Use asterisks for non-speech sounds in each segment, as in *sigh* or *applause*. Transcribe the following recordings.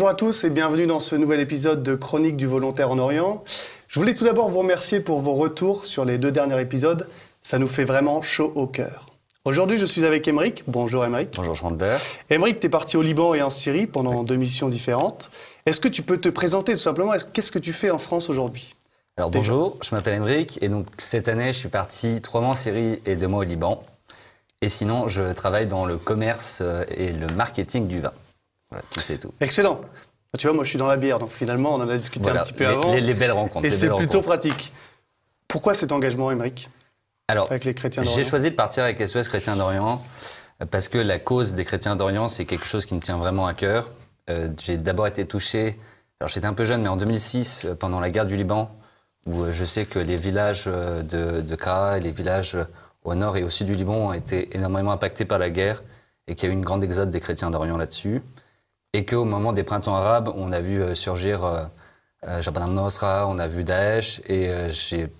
Bonjour à tous et bienvenue dans ce nouvel épisode de Chronique du volontaire en Orient. Je voulais tout d'abord vous remercier pour vos retours sur les deux derniers épisodes. Ça nous fait vraiment chaud au cœur. Aujourd'hui, je suis avec Émeric. Bonjour Émeric. Bonjour Chandler. Émeric, tu es parti au Liban et en Syrie pendant deux missions différentes. Est-ce que tu peux te présenter tout simplement? Qu'est-ce que tu fais en France aujourd'hui? Alors bonjour, je m'appelle Émeric et donc cette année, je suis parti trois mois en Syrie et deux mois au Liban. Et sinon, je travaille dans le commerce euh, et le marketing du vin. Voilà, tout c'est tout. Excellent. Tu vois, moi, je suis dans la bière, donc finalement, on en a discuté un petit peu avant. Les, les, belles rencontres. Et c'est plutôt pratique. Pourquoi cet engagement, Émeric Alors, avec les chrétiens J'ai choisi de partir avec SOS Chrétiens d'Orient parce que la cause des chrétiens d'Orient, c'est quelque chose qui me tient vraiment à cœur. Euh, j'ai d'abord été touché, alors j'étais un peu jeune, mais en 2006, euh, pendant la guerre du Liban, où euh, je sais que les villages de, de Kara et les villages au nord et au sud du Liban ont été énormément impactés par la guerre et qu'il y a eu une grande exode des chrétiens d'Orient là-dessus. Et qu'au moment des printemps arabes, on a vu euh, surgir euh, euh, Jabhat al-Nosra, on a vu Daesh, et euh,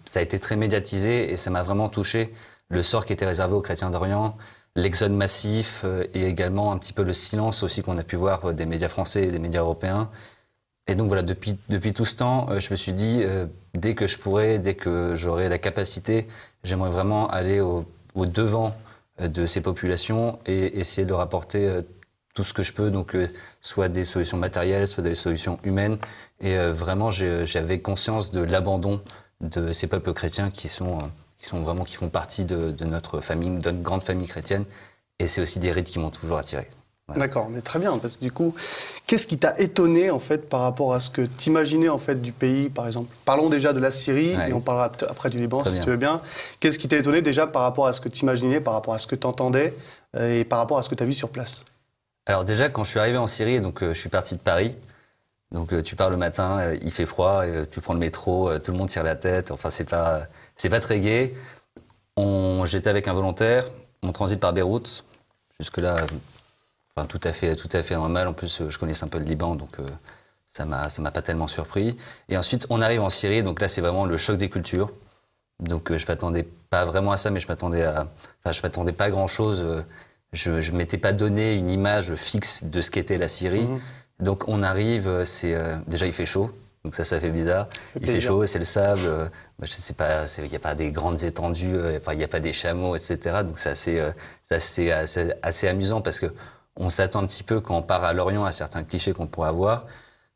ça a été très médiatisé et ça m'a vraiment touché le sort qui était réservé aux chrétiens d'Orient, l'exode massif et également un petit peu le silence aussi qu'on a pu voir des médias français et des médias européens. Et donc voilà, depuis, depuis tout ce temps, je me suis dit, dès que je pourrais, dès que j'aurai la capacité, j'aimerais vraiment aller au, au, devant de ces populations et essayer de leur apporter tout ce que je peux, donc euh, soit des solutions matérielles, soit des solutions humaines. Et euh, vraiment, j'avais conscience de l'abandon de ces peuples chrétiens qui sont, euh, qui sont vraiment qui font partie de, notre famille, de notre grande famille chrétienne. Et c'est aussi des rites qui m'ont toujours attiré. D'accord, mais très bien, parce que du coup, qu'est-ce qui t'a étonné en fait par rapport à ce que tu imaginais en fait du pays, par exemple? Parlons déjà de la Syrie et on parlera après du Liban si tu veux bien. Qu'est-ce qui t'a étonné déjà par rapport à ce que tu imaginais, par rapport à ce que tu entendais et par rapport à ce que tu as vu sur place? Alors déjà, quand je suis arrivé en Syrie, donc euh, je suis parti de Paris. Donc euh, tu pars le matin, euh, il fait froid, tu prends le métro, tout le monde tire la tête. Enfin, c'est pas, c'est pas très gai. J'étais avec un volontaire, on transite par Beyrouth. Jusque-là, enfin, tout à fait, tout à fait normal. En plus, je connaissais un peu le Liban, donc ça m'a, ça m'a pas tellement surpris. Et ensuite, on arrive en Syrie, donc là, c'est vraiment le choc des cultures. Donc je m'attendais pas vraiment à ça, mais je m'attendais à, enfin, je m'attendais pas à grand chose je ne m'étais pas donné une image fixe de ce qu'était la Syrie. Mhm. Donc on arrive, euh, c'est euh, déjà il fait chaud, donc ça, ça fait bizarre. il fait chaud, c'est le sable. Euh, je sais pas, il n'y a pas des grandes étendues, enfin il n'y a pas des chameaux, etc. Donc c'est assez, assez, assez, assez, amusant parce que on s'attend un petit peu quand on part à Lorient à certains clichés qu'on pourrait avoir.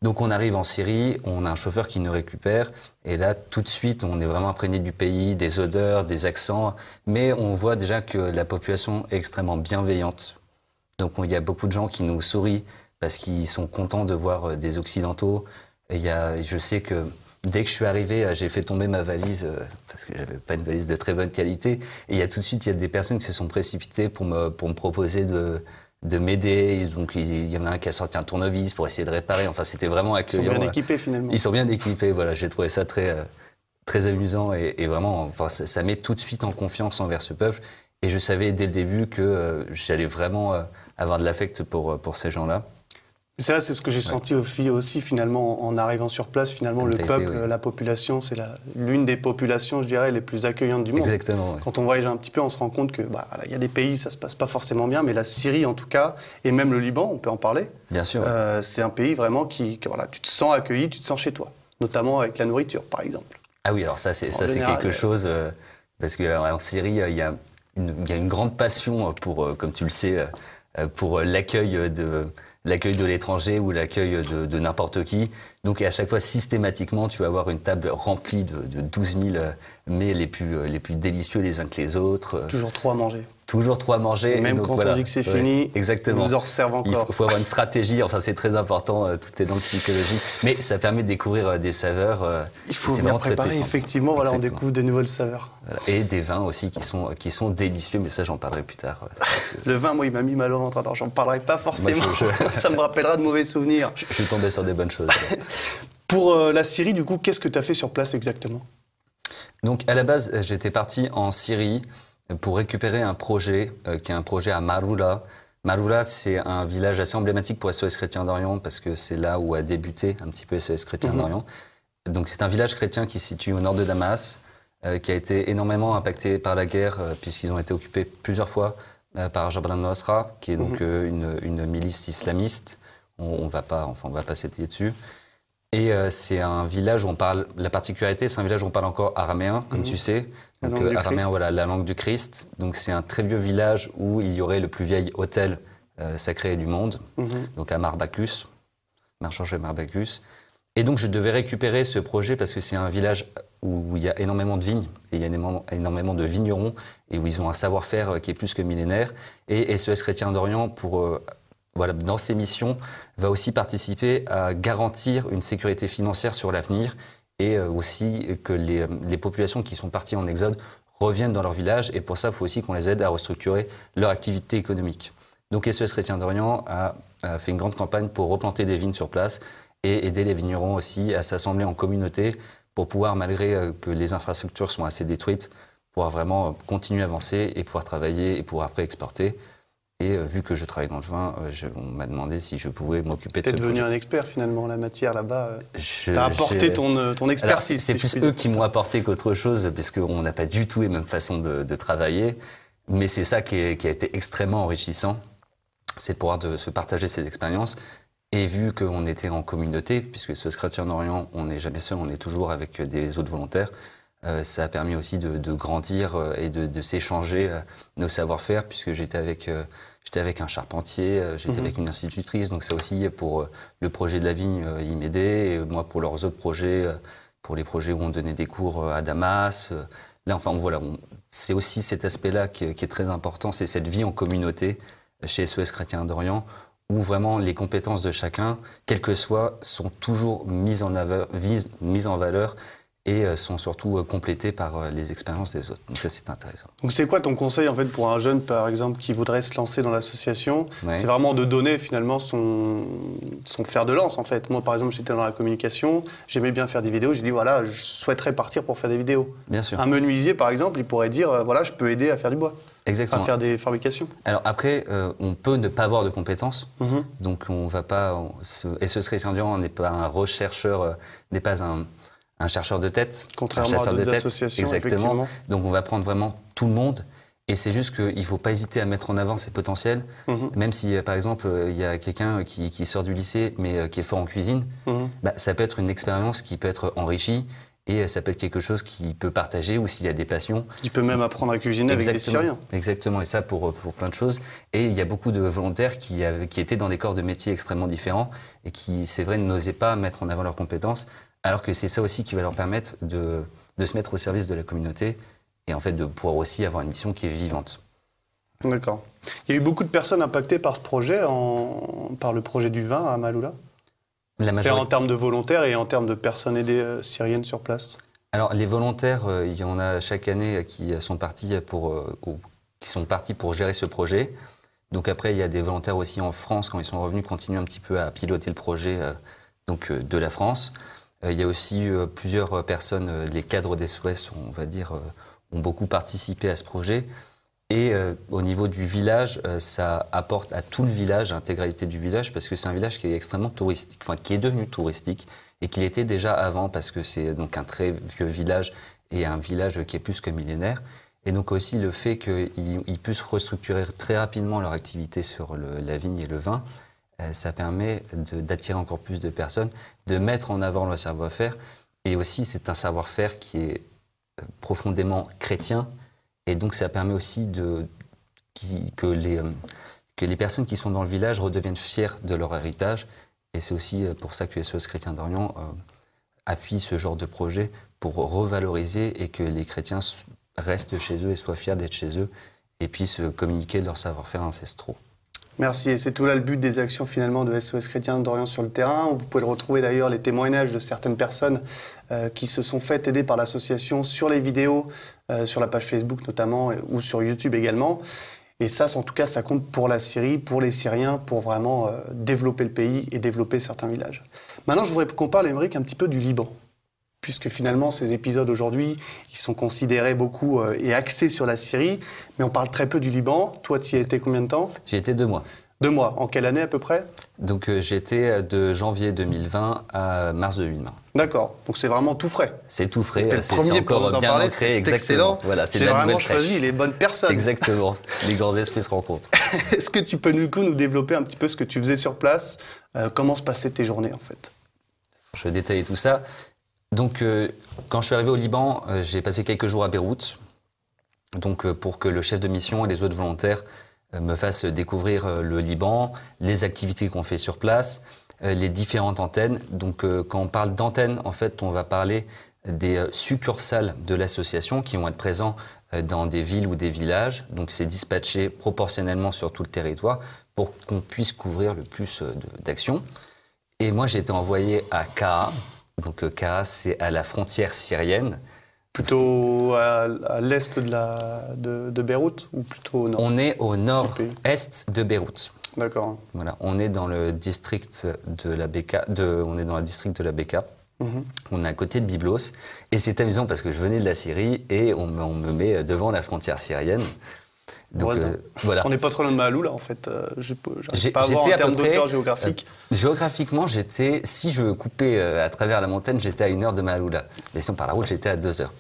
Donc on arrive en Syrie, on a un chauffeur qui nous récupère, et là tout de suite on est vraiment imprégné du pays, des odeurs, des accents, mais on voit déjà que la population est extrêmement bienveillante. Donc il y a beaucoup de gens qui nous sourient parce qu'ils sont contents de voir euh, des Occidentaux. Et il y a, je sais que dès que je suis arrivé, euh, j'ai fait tomber ma valise euh, parce que j'avais pas une valise de très bonne qualité. Et il y a tout de suite, il y a des personnes qui se sont précipitées pour me, pour me proposer de, de m'aider. Donc il y en a un qui a sorti un tournevis pour essayer de réparer. Enfin, c'était vraiment accueillant. Ils sont bien équipés finalement. Ils sont bien équipés. Voilà, j'ai trouvé ça très euh, très amusant et, vraiment, enfin, ça, met tout de suite en confiance envers ce peuple. Et je savais dès le début que euh, j'allais vraiment euh, avoir de l'affect pour pour ces gens-là. C'est c'est ce que j'ai senti aussi finalement en arrivant sur place. Finalement, le peuple, la population, c'est l'une des populations, je dirais, les plus accueillantes du monde. Exactement. Quand on voyage un petit peu, on se rend compte que bah, y a des pays, ça se passe pas forcément bien, mais la Syrie en tout cas, et même le Liban, on peut en parler. Bien sûr. Euh, c'est un pays vraiment qui, voilà, tu te sens accueilli, tu te sens chez toi, notamment avec la nourriture, par exemple. Ah oui, alors ça, c'est ça, c'est quelque chose euh, parce qu'en Syrie, il y a une, il y a une grande passion pour, euh, comme tu le sais, pour l'accueil de l'accueil de l'étranger ou l'accueil de, de n'importe qui. Donc à chaque fois, systématiquement, tu vas avoir une table remplie de, de 12 000 mets les plus, les plus délicieux les uns que les autres. Toujours trop à manger. Toujours trop à manger. même quand on dit que c'est fini, exactement. nous en resservent encore. Il faut, avoir une stratégie, enfin c'est très important, euh, tout est dans le psychologie. Mais ça permet de découvrir euh, des saveurs. Euh, il faut bien préparer, effectivement, voilà, on découvre de nouvelles saveurs. Et des vins aussi qui sont, qui sont délicieux, mais ça j'en parlerai plus tard. *laughs* le vin, moi, il m'a mis mal au ventre, alors j'en parlerai pas forcément. *laughs* ça me rappellera de mauvais souvenirs. Je, je suis tombé sur des bonnes choses. *laughs* Pour la Syrie, du coup, qu'est-ce que tu as fait sur place exactement? Donc à la base, j'étais parti en Syrie pour récupérer un projet euh, qui est un projet à Maroula. Maroula, c'est un village assez emblématique pour SOS Chrétien d'Orient parce que c'est là où a débuté un petit peu SOS Chrétien mhm. d'Orient. Donc c'est un village chrétien qui se situe au nord de Damas, euh, qui a été énormément impacté par la guerre euh, puisqu'ils ont été occupés plusieurs fois par Jabhat al-Nosra, qui est donc mhm. une, une, milice islamiste On, ne va pas, enfin, on va pas s'étayer dessus. Et euh, c'est un village où on parle. La particularité, c'est un village où on parle encore araméen, comme mhm. tu sais. Donc euh, araméen, voilà, la langue du Christ. Donc c'est un très vieux village où il y aurait le plus vieil hôtel sacré du monde. Mhm. Donc à Marbacus, Marchange Marbacus. Et donc je devais récupérer ce projet parce que c'est un village où il y a énormément de vignes, et il y a énormément de vignerons, et où ils ont un savoir-faire euh, qui est plus que millénaire. Et SES Chrétien d'Orient, pour, euh, voilà, dans ses missions, va aussi participer à garantir une sécurité financière sur l'avenir, et euh, aussi que les, les, populations qui sont parties en exode reviennent dans leur village, et pour ça, il faut aussi qu'on les aide à restructurer leur activité économique. Donc SES Chrétien d'Orient a, a fait une grande campagne pour replanter des vignes sur place, et aider les vignerons aussi à s'assembler en communauté pour pouvoir, malgré euh, que les infrastructures sont assez détruites, pouvoir vraiment continuer à avancer et pouvoir travailler et pouvoir après exporter. Et euh, vu que je travaille dans le vin, on m'a demandé si je pouvais m'occuper de ce devenu un expert finalement, la matière là-bas. Tu as apporté ton, ton expertise. C'est plus eux qui m'ont apporté qu'autre chose, parce qu'on n'a pas du tout les mêmes façons de, travailler. Mais c'est ça qui, qui, a été extrêmement enrichissant, c'est de pouvoir de se partager ces expériences et vu qu'on était en communauté, puisque ce Chrétien d'Orient, on n'est jamais seul, on est toujours avec des autres volontaires, euh, ça a permis aussi de, grandir euh, et de, s'échanger euh, nos savoir-faire, puisque j'étais avec, j'étais avec un charpentier, j'étais mhm. avec une institutrice, donc ça aussi, pour le projet de la vigne, ils m'aidaient, et moi pour leurs autres projets, pour les projets où on donnait des cours à Damas. là, enfin, voilà, c'est aussi cet aspect-là qui, qui, est très important, c'est cette vie en communauté chez SOS Chrétien d'Orient, où vraiment les compétences de chacun, quelles que soient, sont toujours mises en, mises en valeur et euh, sont surtout euh, complétées par euh, les expériences des autres. Donc ça, c'est intéressant. Donc c'est quoi ton conseil en fait pour un jeune, par exemple, qui voudrait se lancer dans l'association? C'est vraiment de donner finalement son, son fer de lance en fait. Moi, par exemple, j'étais dans la communication, j'aimais bien faire des vidéos, j'ai dit voilà, je souhaiterais partir pour faire des vidéos. Bien sûr. Un menuisier, par exemple, il pourrait dire voilà, je peux aider à faire du bois. Exactement. À faire des fabrications. Alors après, on peut ne pas avoir de compétences, mhm. donc on va pas. et ce serait on n'est pas un rechercheur, n'est pas un un chercheur de tête. Contrairement à d'autres associations, Exactement. Donc on va prendre vraiment tout le monde. Et c'est juste qu'il ne faut pas hésiter à mettre en avant ses potentiels, mhm. même si, euh, par exemple, euh, il y a quelqu'un qui, sort du lycée, mais euh, qui est fort en cuisine, mhm. bah, ça peut être une expérience qui peut être enrichie, et ça peut être quelque chose qu'il peut partager, ou s'il y a des passions. Il peut même apprendre à cuisiner avec des Syriens. Exactement, et ça pour, pour plein de choses. Et il y a beaucoup de volontaires qui, qui étaient dans des corps de métiers extrêmement différents, et qui, c'est vrai, n'osaient pas mettre en avant leurs compétences, alors que c'est ça aussi qui va leur permettre de, se mettre au service de la communauté et en fait de pouvoir aussi avoir une mission qui est vivante. D'accord. Il y a eu beaucoup de personnes impactées par ce projet, par le projet du vin à Maloula? La majorité... En termes de volontaires et en termes de personnes aidées euh, syriennes sur place? Alors les volontaires, euh, il y en a chaque année qui sont partis pour, euh, qui sont partis pour gérer ce projet. Donc après, il y a des volontaires aussi en France, quand ils sont revenus, continuent un petit peu à piloter le projet donc, de la France. Euh, il y a aussi euh, plusieurs personnes, euh, les cadres des SOS, on va dire, ont beaucoup participé à ce projet. Et au niveau du village, ça apporte à tout le village, l'intégralité du village, parce que c'est un village qui est extrêmement touristique, enfin qui est devenu touristique et qui l'était déjà avant, parce que c'est donc un très vieux village et un village qui est plus que millénaire. Et donc aussi le fait qu'ils puissent restructurer très rapidement leur activité sur la vigne et le vin, ça permet d'attirer encore plus de personnes, de mettre en avant le savoir-faire. Et aussi, c'est un savoir-faire qui est euh, profondément chrétien. Et donc, ça permet aussi de, que, les, euh, que les personnes qui sont dans le village redeviennent fiers de leur héritage. Et c'est aussi pour ça que SOS Chrétien d'Orient appuie ce genre de projet pour revaloriser et que les chrétiens restent chez eux et soient fiers d'être chez eux et puissent communiquer leur savoir-faire ancestraux. Merci. C'est tout là le but des actions finalement de SOS Chrétien d'Orient sur le terrain. Vous pouvez retrouver d'ailleurs les témoignages de certaines personnes euh, qui se sont faites aider par l'association sur les vidéos, euh, sur la page Facebook notamment, ou sur YouTube également. Et ça, en tout cas, ça compte pour la Syrie, pour les Syriens, pour vraiment euh, développer le pays et développer certains villages. Maintenant, je voudrais qu'on parle, Émeric, un petit peu du Liban puisque finalement ces épisodes aujourd'hui, ils sont considérés beaucoup et axés sur la Syrie, mais on parle très peu du Liban. Toi, tu y as été combien de temps? J'ai été deux mois. Deux mois. En quelle année à peu près? Donc j'étais de janvier 2020 à mars 2020. D'accord. Donc c'est vraiment tout frais. C'est tout frais. C'est encore pour bien parler. ancré. C'est excellent. Voilà, c'est vraiment choisi les bonnes personnes. Exactement. *laughs* les grands esprits se rencontrent. *laughs* Est-ce que tu peux du coup nous développer un petit peu ce que tu faisais sur place? Comment se passaient tes journées en fait? Je vais détailler tout ça. Donc, euh, quand je suis arrivé au Liban, euh, j'ai passé quelques jours à Beyrouth, donc euh, pour que le chef de mission et les autres volontaires me fassent découvrir le Liban, les activités qu'on fait sur place, les différentes antennes. Donc, quand on parle d'antennes, en fait, on va parler des succursales de l'association qui vont être présents dans des villes ou des villages. Donc, c'est dispatché proportionnellement sur tout le territoire pour qu'on puisse couvrir le plus d'actions. Et moi, j'ai été envoyé à Kaa, donc euh, c'est à la frontière syrienne. Plutôt à, l'est de, la, de, Beyrouth ou plutôt au nord? On est au nord-est de Beyrouth. D'accord. Voilà, on est dans le district de la Beka, de, on est dans le district de la Beka. Mhm. On est à côté de Byblos. Et c'est amusant parce que je venais de la Syrie et on, on me met devant la frontière syrienne. Euh, voilà. On n'est pas trop loin de Mahalou, là, en fait. Euh, je n'arrive pas à voir en termes d'auteur géographique. Euh, géographiquement, j'étais, si je coupais à travers la montagne, j'étais à une heure de Mahalou, là. Mais sinon, par la route, j'étais à deux heures.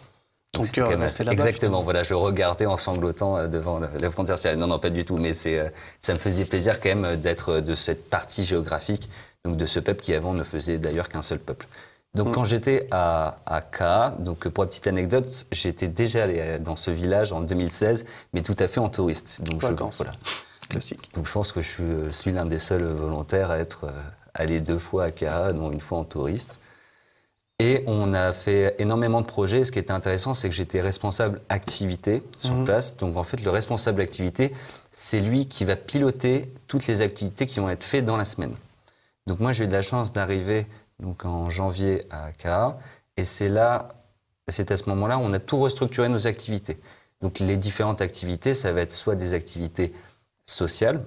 Ton cœur restait là-bas. Exactement, voilà, je regardais en sanglotant devant la frontière syrienne. Non, non, pas du tout, mais c'est, ça me faisait plaisir quand même d'être de cette partie géographique, donc de ce peuple qui avant ne faisait d'ailleurs qu'un seul peuple. Donc, mm. quand j'étais à, à donc pour une petite anecdote, j'étais déjà allé dans ce village en 2016, mais tout à fait en touriste. Donc, je, voilà. Classique. Donc, je pense que je suis, l'un des seuls volontaires à être euh, allé deux fois à Kaa, dont une fois en touriste. Et on a fait énormément de projets. Ce qui était intéressant, c'est que j'étais responsable activité sur mm. place. Donc, en fait, le responsable activité, c'est lui qui va piloter toutes les activités qui vont être faites dans la semaine. Donc, moi, j'ai eu de la chance d'arriver donc en janvier à Ka. Et c'est là, c'est à ce moment-là où on a tout restructuré nos activités. Donc les différentes activités, ça va être soit des activités sociales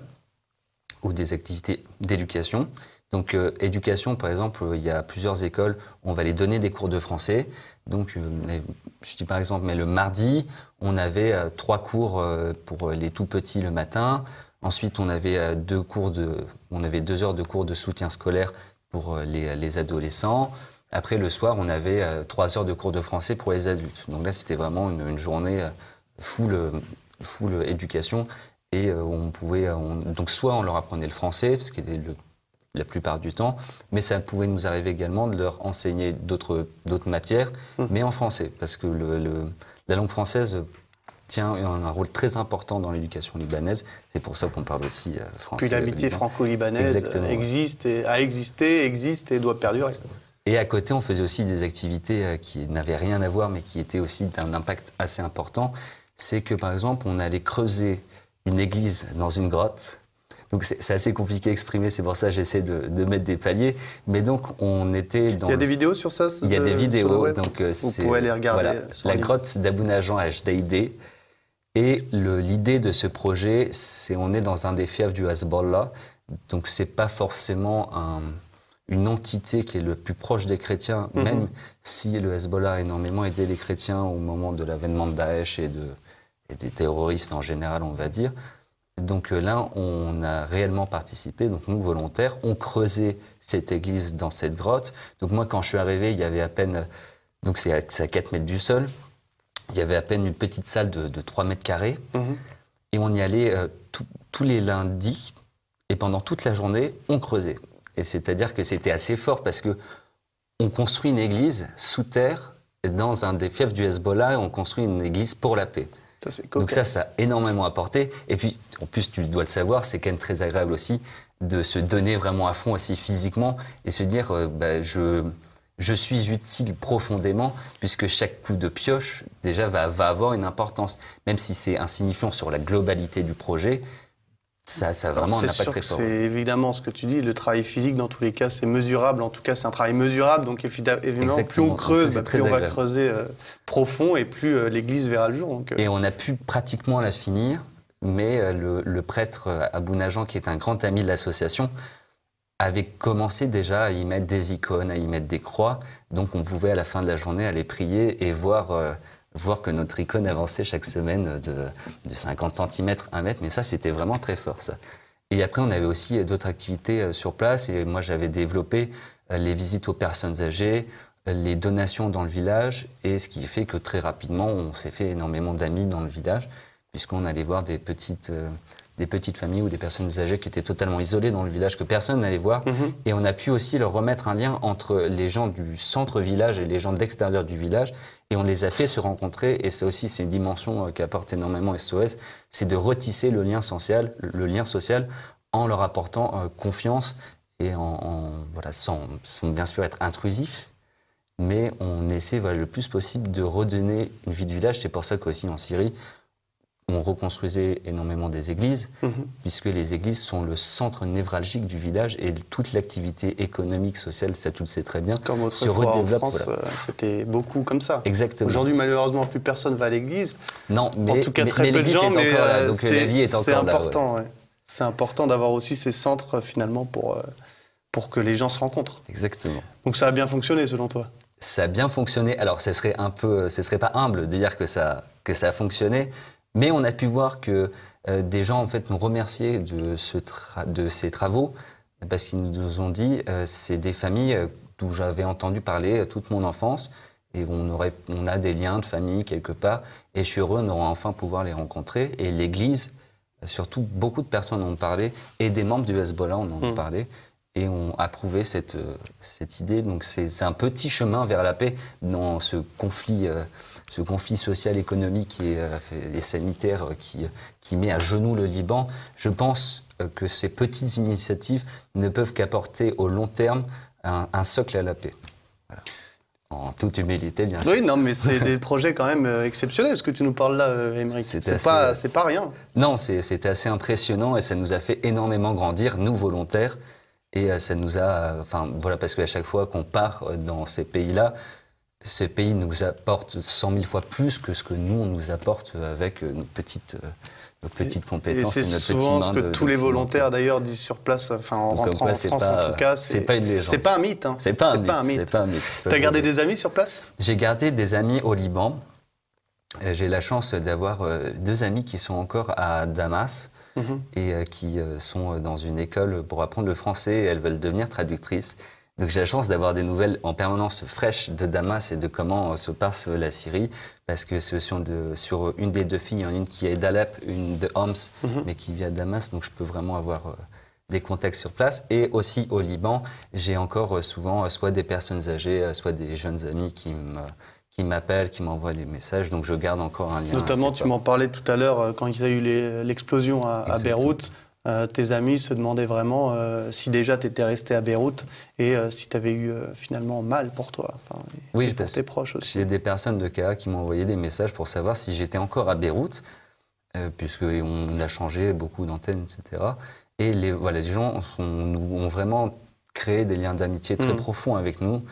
ou des activités d'éducation. Donc euh, éducation, par exemple, il y a plusieurs écoles, on va les donner des cours de français. Donc euh, je dis par exemple, mais le mardi, on avait euh, trois cours pour les tout petits le matin. Ensuite, on avait deux cours de, on avait deux heures de cours de soutien scolaire pour euh, les, adolescents. Après, le soir, on avait euh, trois heures de cours de français pour les adultes. Donc là, c'était vraiment une, journée euh, full, full éducation. Et on pouvait. donc, soit on leur apprenait le français, ce qui était le, la plupart du temps, mais ça pouvait nous arriver également de leur enseigner d'autres matières, mmh. mais en français, parce que le, la langue française tient un, rôle très important dans l'éducation libanaise. C'est pour ça qu'on parle aussi euh, français. Puis l'amitié franco-libanaise existe et a existé, existe et doit perdurer. Et à côté, on faisait aussi des activités euh, qui n'avaient rien à voir, mais qui étaient aussi d'un impact assez important. C'est que, par exemple, on allait creuser une église dans une grotte. Donc c'est assez compliqué à exprimer, c'est pour ça que j'essaie de, mettre des paliers. Mais donc on était dans... Il y a des vidéos sur ça Il y a des vidéos, donc euh, Vous pouvez les regarder. Voilà, la grotte d'Abou Najan à Jdeïdé, et l'idée de ce projet, c'est on est dans un des fiefs du Hezbollah, donc c'est pas forcément une entité qui est le plus proche des chrétiens, mhm. même si le Hezbollah a énormément aidé les chrétiens au moment de l'avènement de Daesh et, de, des terroristes en général, on va dire. Donc euh, là, on a réellement participé, donc nous, volontaires, on creusait cette église dans cette grotte. Donc moi, quand je suis arrivé, il y avait à peine, donc c'est à, à 4 mètres du sol, il y avait à peine une petite salle de, 3 mètres carrés. Mhm. Et on y allait euh, tous les lundis. Et pendant toute la journée, on creusait. Et c'est-à-dire que c'était assez fort parce que on construit une église sous terre dans un des fiefs du Hezbollah et on construit une église pour la paix. Donc ça, ça a énormément apporté. Et puis, en plus, tu dois le savoir, c'est quand même très agréable aussi de se donner vraiment à fond aussi physiquement et se dire, euh, bah, je, je suis utile profondément, puisque chaque coup de pioche, déjà, va, avoir une importance. Même si c'est insignifiant sur la globalité du projet, ça, ça a vraiment un impact très fort. C'est évidemment ce que tu dis, le travail physique, dans tous les cas, c'est mesurable. En tout cas, c'est un travail mesurable. Donc, évidemment, plus on creuse, bah, plus on va creuser euh, profond et plus euh, l'église verra le jour. Euh. Et on a pu pratiquement la finir, mais le, le prêtre Abou Najan, qui est un grand ami de l'association, avait commencé déjà à y mettre des icônes, à y mettre des croix. Donc on pouvait à la fin de la journée aller prier et voir, euh, voir que notre icône avançait chaque semaine de, de 50 cm, 1 mètre. Mais ça, c'était vraiment très fort, ça. Et après, on avait aussi d'autres activités sur place. Et moi, j'avais développé les visites aux personnes âgées, les donations dans le village, et ce qui fait que très rapidement, on s'est fait énormément d'amis dans le village, puisqu'on allait voir des petites, euh, des petites familles ou des personnes âgées qui étaient totalement isolées dans le village, que personne n'allait voir. Mhm. Et on a pu aussi leur remettre un lien entre les gens du centre-village et les gens d'extérieur du village, et on les a fait se rencontrer, et ça aussi, c'est une dimension euh, qui apporte énormément SOS, c'est de retisser le lien social, le lien social en leur apportant euh, confiance et en, voilà, sans, sans, bien sûr être intrusif, mais on essaie le plus possible de redonner une vie de village. C'est pour ça qu'aussi en Syrie, on reconstruisait énormément des églises, mhm. puisque les églises sont le centre névralgique du village et toute l'activité économique, sociale, ça tu le sais très bien, comme se redéveloppe. En France, euh, c'était beaucoup comme ça. Exactement. Aujourd'hui, malheureusement, plus personne va à l'église. Non, mais, en tout cas très peu de gens, mais là, donc la vie est encore là. C'est important, C'est important d'avoir aussi ces centres finalement pour, euh, pour que les gens se rencontrent. Exactement. Donc ça a bien fonctionné selon toi? Ça a bien fonctionné. Alors, ce serait un peu, ce serait pas humble de dire que ça, que ça a fonctionné, mais on a pu voir que euh, des gens en fait nous remerciaient de, ce de ces travaux parce qu'ils nous ont dit euh, c'est des familles euh, d'où j'avais entendu parler toute mon enfance et on, aurait, on a des liens de famille quelque part et je suis heureux on aura enfin pouvoir les rencontrer et l'Église surtout beaucoup de personnes en ont parlé et des membres du Hezbollah en ont mmh. parlé et ont approuvé cette, euh, cette idée. Donc c'est un petit chemin vers la paix dans ce conflit, euh, ce conflit social, économique et, euh, et sanitaire qui, qui met à genoux le Liban. Je pense que ces petites initiatives ne peuvent qu'apporter au long terme un, socle à la paix. En toute humilité, bien sûr. Oui, non, mais c'est des projets quand même exceptionnels, ce que tu nous parles là, Émeric. C'est pas, pas rien. Non, c'était assez impressionnant et ça nous a fait énormément grandir, nous volontaires. Et euh, ça nous a, euh, enfin voilà, parce qu'à chaque fois qu'on part euh, dans ces pays-là, ces pays nous apportent 100 000 fois plus que ce que nous, on nous apporte avec nos petites, nos petites compétences. Et c'est souvent ce que tous les volontaires d'ailleurs disent sur place, enfin en rentrant en France en tout cas. C'est pas une légende. C'est pas un mythe. Hein. C'est pas, un mythe. C'est pas un mythe. T'as gardé des amis sur place? J'ai gardé des amis au Liban. J'ai la chance d'avoir deux amis qui sont encore à Damas. Mhm. et euh, qui euh, sont euh, dans une école pour apprendre le français et elles veulent devenir traductrices. Donc j'ai la chance d'avoir des nouvelles en permanence fraîches de Damas et de comment se passe la Syrie, parce que sur une des deux filles, il y en a une qui est d'Alep, une de Homs, mhm. mais qui vit à Damas, donc je peux vraiment avoir des contacts sur place. Et aussi au Liban, j'ai encore souvent soit des personnes âgées, soit des jeunes amis qui me qui m'appellent, qui m'envoient des messages. Donc je garde encore un lien. Notamment, tu m'en parlais tout à l'heure euh, quand il y a eu l'explosion à, Beyrouth. Euh, tes amis se demandaient vraiment euh, si déjà tu étais resté à Beyrouth et si tu avais eu finalement mal pour toi. Enfin, oui, pour tes proches aussi. J'ai des personnes de KA qui m'ont envoyé des messages pour savoir si j'étais encore à Beyrouth, puisqu'on a changé beaucoup d'antennes, etc. Et les, voilà, les gens sont, ont vraiment créé des liens d'amitié très mmh. profonds avec nous.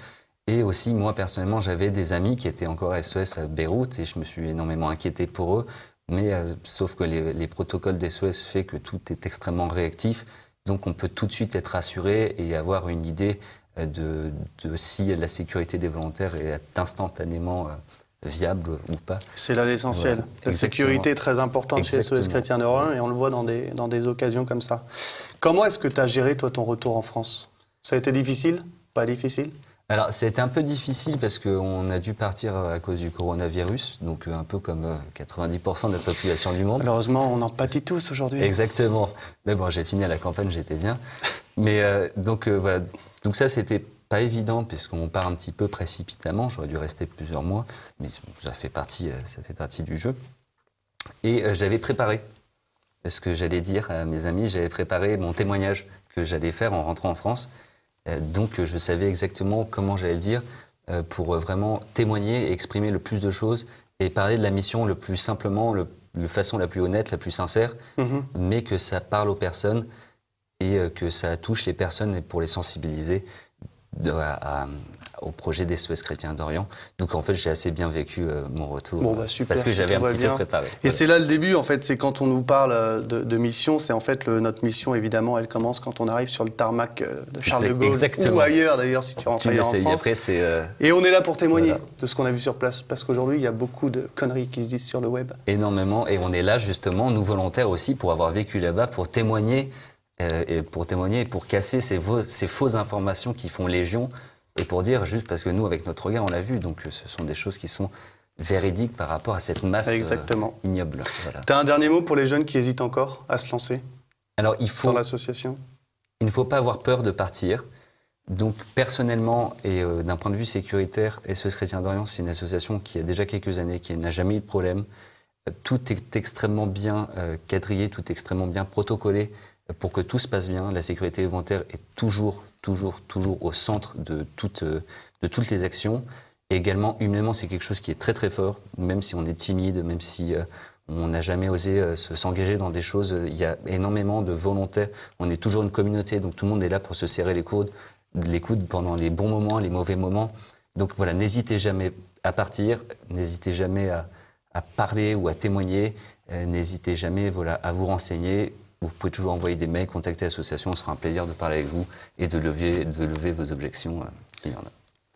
Et aussi, moi, personnellement, j'avais des amis qui étaient encore SOS à Beyrouth et je me suis énormément inquiété pour eux. Mais euh, sauf que les, protocoles d'SOS font que tout est extrêmement réactif. Donc, on peut tout de suite être rassuré et avoir une idée euh, de, de si la sécurité des volontaires est instantanément euh, viable ou pas. C'est là l'essentiel. La sécurité est très importante chez SOS Chrétien de Rouen et on le voit dans des, dans des occasions comme ça. Comment est-ce que tu as géré, toi, ton retour en France? Ça a été difficile? Pas difficile? Alors, c'était un peu difficile parce qu'on a dû partir à cause du coronavirus, donc euh, un peu comme 90% euh, de la population du monde. Malheureusement, on en pâtit tous aujourd'hui. Exactement. Mais bon, j'ai fini à la campagne, j'étais bien. Mais euh, donc, voilà. Donc, ça, c'était pas évident puisqu'on part un petit peu précipitamment. J'aurais dû rester plusieurs mois, mais ça fait partie, ça fait partie du jeu. Et j'avais préparé ce que j'allais dire à mes amis, j'avais préparé mon témoignage que j'allais faire en rentrant en France. Euh, donc je savais exactement comment j'allais le dire euh, pour vraiment témoigner et exprimer le plus de choses et parler de la mission le plus simplement, le, de façon la plus honnête, la plus sincère, mhm. mais que ça parle aux personnes et euh, que ça touche les personnes pour les sensibiliser au projet des Suez chrétiens d'Orient. Donc en fait, j'ai assez bien vécu euh, mon retour. Bon, bah, super, parce que j'avais un petit peu préparé. Et c'est là le début, en fait, c'est quand on nous parle euh, de, mission, c'est en fait notre mission, évidemment, elle commence quand on arrive sur le tarmac euh, de Charles de Gaulle ou ailleurs d'ailleurs, si tu rentres en France. Et on est là pour témoigner de ce qu'on a vu sur place, parce qu'aujourd'hui, il y a beaucoup de conneries qui se disent sur le web. Énormément, et on est là justement, nous volontaires aussi, pour avoir vécu là-bas, pour témoigner et pour témoigner et pour casser ces, ces fausses informations qui font légion et pour dire juste parce que nous, avec notre regard, on l'a vu. Donc ce sont des choses qui sont véridiques par rapport à cette masse Exactement. ignoble. Tu as un dernier mot pour les jeunes qui hésitent encore à se lancer Alors, il faut, dans l'association? Il ne faut pas avoir peur de partir. Donc personnellement et euh, d'un point de vue sécuritaire, SOS Chrétien d'Orient, c'est une association qui a déjà quelques années, qui n'a jamais eu de problème. Euh, tout est extrêmement bien euh, quadrillé, tout est extrêmement bien protocolé pour que tout se passe bien. La sécurité volontaire est toujours, toujours, toujours au centre de toutes, de toutes les actions. Et également, humainement, c'est quelque chose qui est très très fort, même si on est timide, même si on n'a jamais osé s'engager dans des choses. Il y a énormément de volontaires. On est toujours une communauté, donc tout le monde est là pour se serrer les coudes, l'écoute pendant les bons moments, les mauvais moments. Donc voilà, n'hésitez jamais à partir, n'hésitez jamais à, parler ou à témoigner, euh, n'hésitez jamais voilà, à vous renseigner. Vous pouvez toujours envoyer des mails, contacter l'association, ce sera un plaisir de parler avec vous et de lever, de lever vos objections euh, s'il y en a.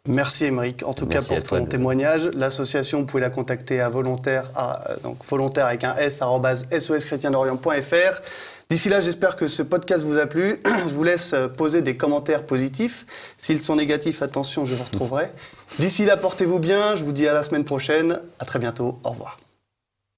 Merci Émeric, en tout cas pour ton témoignage. L'association, vous pouvez la contacter à volontaire, à, euh, donc volontaire avec un s, soschrétiendorient.fr. D'ici là, j'espère que ce podcast vous a plu. *clears throat* Je vous laisse euh, poser des commentaires positifs. S'ils sont négatifs, attention, je vous retrouverai. D'ici là, portez-vous bien. Je vous dis à la semaine prochaine. À très bientôt. Au revoir.